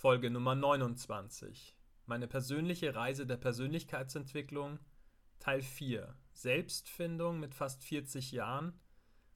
Folge Nummer 29. Meine persönliche Reise der Persönlichkeitsentwicklung, Teil 4. Selbstfindung mit fast 40 Jahren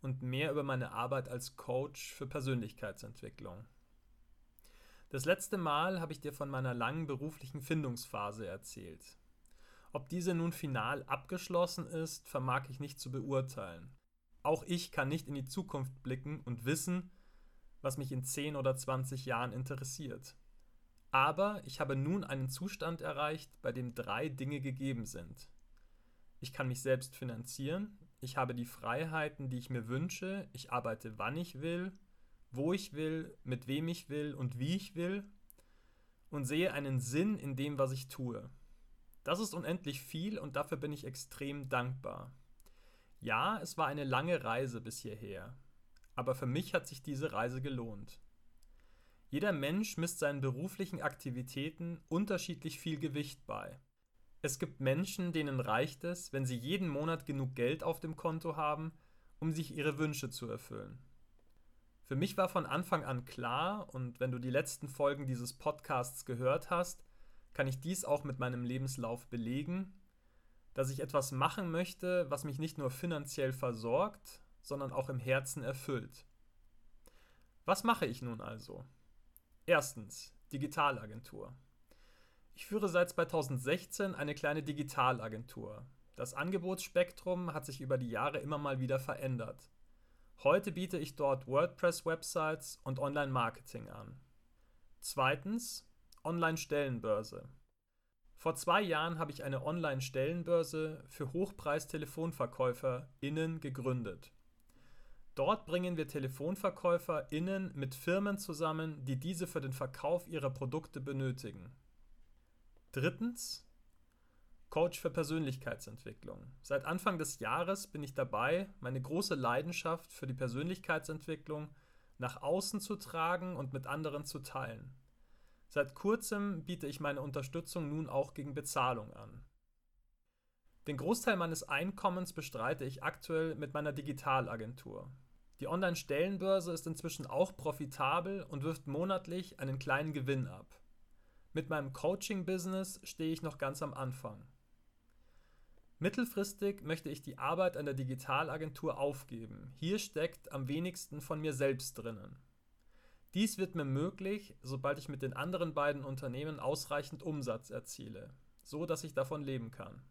und mehr über meine Arbeit als Coach für Persönlichkeitsentwicklung. Das letzte Mal habe ich dir von meiner langen beruflichen Findungsphase erzählt. Ob diese nun final abgeschlossen ist, vermag ich nicht zu beurteilen. Auch ich kann nicht in die Zukunft blicken und wissen, was mich in 10 oder 20 Jahren interessiert. Aber ich habe nun einen Zustand erreicht, bei dem drei Dinge gegeben sind. Ich kann mich selbst finanzieren, ich habe die Freiheiten, die ich mir wünsche, ich arbeite wann ich will, wo ich will, mit wem ich will und wie ich will und sehe einen Sinn in dem, was ich tue. Das ist unendlich viel und dafür bin ich extrem dankbar. Ja, es war eine lange Reise bis hierher, aber für mich hat sich diese Reise gelohnt. Jeder Mensch misst seinen beruflichen Aktivitäten unterschiedlich viel Gewicht bei. Es gibt Menschen, denen reicht es, wenn sie jeden Monat genug Geld auf dem Konto haben, um sich ihre Wünsche zu erfüllen. Für mich war von Anfang an klar, und wenn du die letzten Folgen dieses Podcasts gehört hast, kann ich dies auch mit meinem Lebenslauf belegen, dass ich etwas machen möchte, was mich nicht nur finanziell versorgt, sondern auch im Herzen erfüllt. Was mache ich nun also? Erstens, Digitalagentur. Ich führe seit 2016 eine kleine Digitalagentur. Das Angebotsspektrum hat sich über die Jahre immer mal wieder verändert. Heute biete ich dort WordPress-Websites und Online-Marketing an. Zweitens, Online-Stellenbörse. Vor zwei Jahren habe ich eine Online-Stellenbörse für Hochpreis-TelefonverkäuferInnen gegründet. Dort bringen wir TelefonverkäuferInnen mit Firmen zusammen, die diese für den Verkauf ihrer Produkte benötigen. Drittens, Coach für Persönlichkeitsentwicklung. Seit Anfang des Jahres bin ich dabei, meine große Leidenschaft für die Persönlichkeitsentwicklung nach außen zu tragen und mit anderen zu teilen. Seit kurzem biete ich meine Unterstützung nun auch gegen Bezahlung an. Den Großteil meines Einkommens bestreite ich aktuell mit meiner Digitalagentur. Die Online-Stellenbörse ist inzwischen auch profitabel und wirft monatlich einen kleinen Gewinn ab. Mit meinem Coaching-Business stehe ich noch ganz am Anfang. Mittelfristig möchte ich die Arbeit an der Digitalagentur aufgeben. Hier steckt am wenigsten von mir selbst drinnen. Dies wird mir möglich, sobald ich mit den anderen beiden Unternehmen ausreichend Umsatz erziele, so dass ich davon leben kann.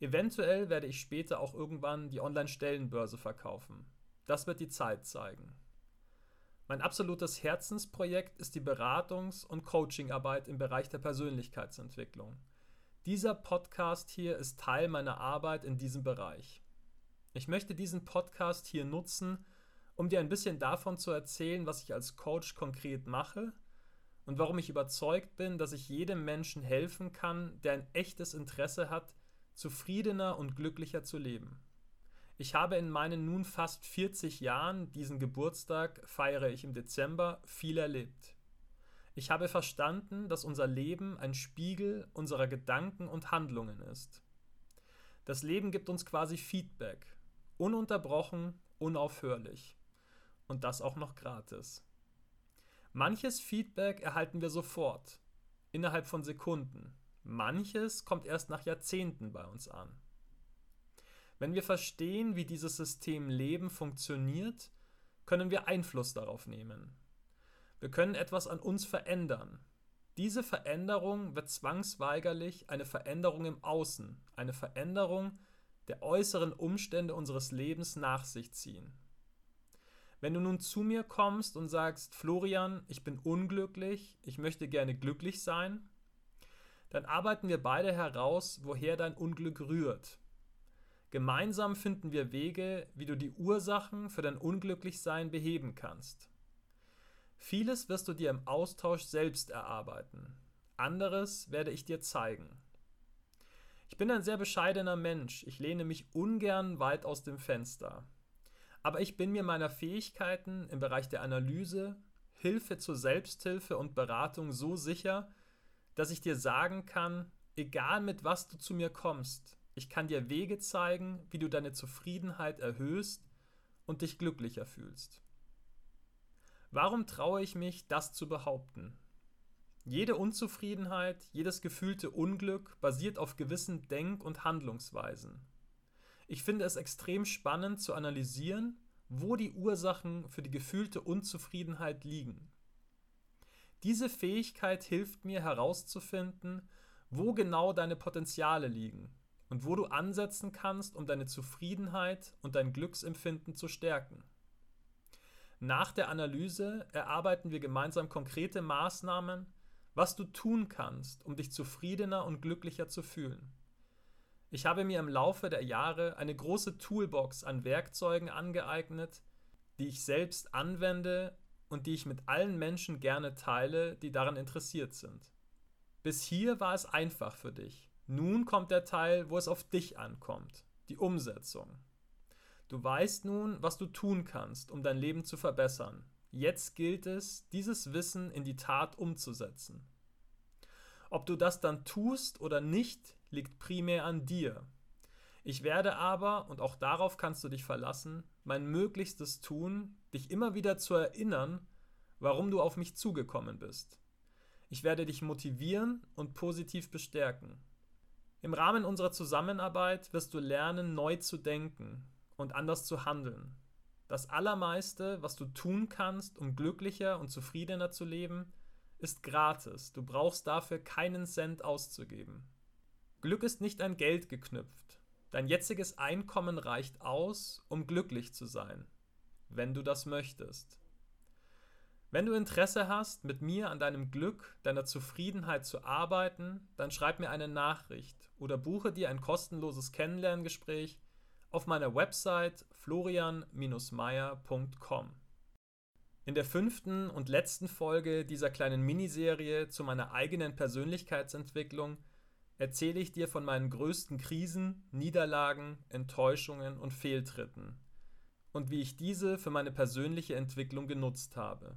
Eventuell werde ich später auch irgendwann die Online-Stellenbörse verkaufen. Das wird die Zeit zeigen. Mein absolutes Herzensprojekt ist die Beratungs- und Coachingarbeit im Bereich der Persönlichkeitsentwicklung. Dieser Podcast hier ist Teil meiner Arbeit in diesem Bereich. Ich möchte diesen Podcast hier nutzen, um dir ein bisschen davon zu erzählen, was ich als Coach konkret mache und warum ich überzeugt bin, dass ich jedem Menschen helfen kann, der ein echtes Interesse hat, zufriedener und glücklicher zu leben. Ich habe in meinen nun fast 40 Jahren, diesen Geburtstag feiere ich im Dezember, viel erlebt. Ich habe verstanden, dass unser Leben ein Spiegel unserer Gedanken und Handlungen ist. Das Leben gibt uns quasi Feedback, ununterbrochen, unaufhörlich. Und das auch noch gratis. Manches Feedback erhalten wir sofort, innerhalb von Sekunden. Manches kommt erst nach Jahrzehnten bei uns an. Wenn wir verstehen, wie dieses System Leben funktioniert, können wir Einfluss darauf nehmen. Wir können etwas an uns verändern. Diese Veränderung wird zwangsweigerlich eine Veränderung im Außen, eine Veränderung der äußeren Umstände unseres Lebens nach sich ziehen. Wenn du nun zu mir kommst und sagst, Florian, ich bin unglücklich, ich möchte gerne glücklich sein, dann arbeiten wir beide heraus, woher dein Unglück rührt. Gemeinsam finden wir Wege, wie du die Ursachen für dein Unglücklichsein beheben kannst. Vieles wirst du dir im Austausch selbst erarbeiten. Anderes werde ich dir zeigen. Ich bin ein sehr bescheidener Mensch. Ich lehne mich ungern weit aus dem Fenster. Aber ich bin mir meiner Fähigkeiten im Bereich der Analyse, Hilfe zur Selbsthilfe und Beratung so sicher, dass ich dir sagen kann, egal mit was du zu mir kommst, ich kann dir Wege zeigen, wie du deine Zufriedenheit erhöhst und dich glücklicher fühlst. Warum traue ich mich, das zu behaupten? Jede Unzufriedenheit, jedes gefühlte Unglück basiert auf gewissen Denk- und Handlungsweisen. Ich finde es extrem spannend zu analysieren, wo die Ursachen für die gefühlte Unzufriedenheit liegen. Diese Fähigkeit hilft mir herauszufinden, wo genau deine Potenziale liegen und wo du ansetzen kannst, um deine Zufriedenheit und dein Glücksempfinden zu stärken. Nach der Analyse erarbeiten wir gemeinsam konkrete Maßnahmen, was du tun kannst, um dich zufriedener und glücklicher zu fühlen. Ich habe mir im Laufe der Jahre eine große Toolbox an Werkzeugen angeeignet, die ich selbst anwende und die ich mit allen Menschen gerne teile, die daran interessiert sind. Bis hier war es einfach für dich. Nun kommt der Teil, wo es auf dich ankommt, die Umsetzung. Du weißt nun, was du tun kannst, um dein Leben zu verbessern. Jetzt gilt es, dieses Wissen in die Tat umzusetzen. Ob du das dann tust oder nicht, liegt primär an dir. Ich werde aber, und auch darauf kannst du dich verlassen, mein Möglichstes tun, dich immer wieder zu erinnern, warum du auf mich zugekommen bist. Ich werde dich motivieren und positiv bestärken. Im Rahmen unserer Zusammenarbeit wirst du lernen, neu zu denken, und anders zu handeln. Das Allermeiste, was du tun kannst, um glücklicher und zufriedener zu leben, ist gratis. Du brauchst dafür keinen Cent auszugeben. Glück ist nicht an Geld geknüpft. Dein jetziges Einkommen reicht aus, um glücklich zu sein, wenn du das möchtest. Wenn du Interesse hast, mit mir an deinem Glück, deiner Zufriedenheit zu arbeiten, dann schreib mir eine Nachricht oder buche dir ein kostenloses Kennenlerngespräch auf meiner Website florian-meier.com. In der fünften und letzten Folge dieser kleinen Miniserie zu meiner eigenen Persönlichkeitsentwicklung erzähle ich dir von meinen größten Krisen, Niederlagen, Enttäuschungen und Fehltritten und wie ich diese für meine persönliche Entwicklung genutzt habe.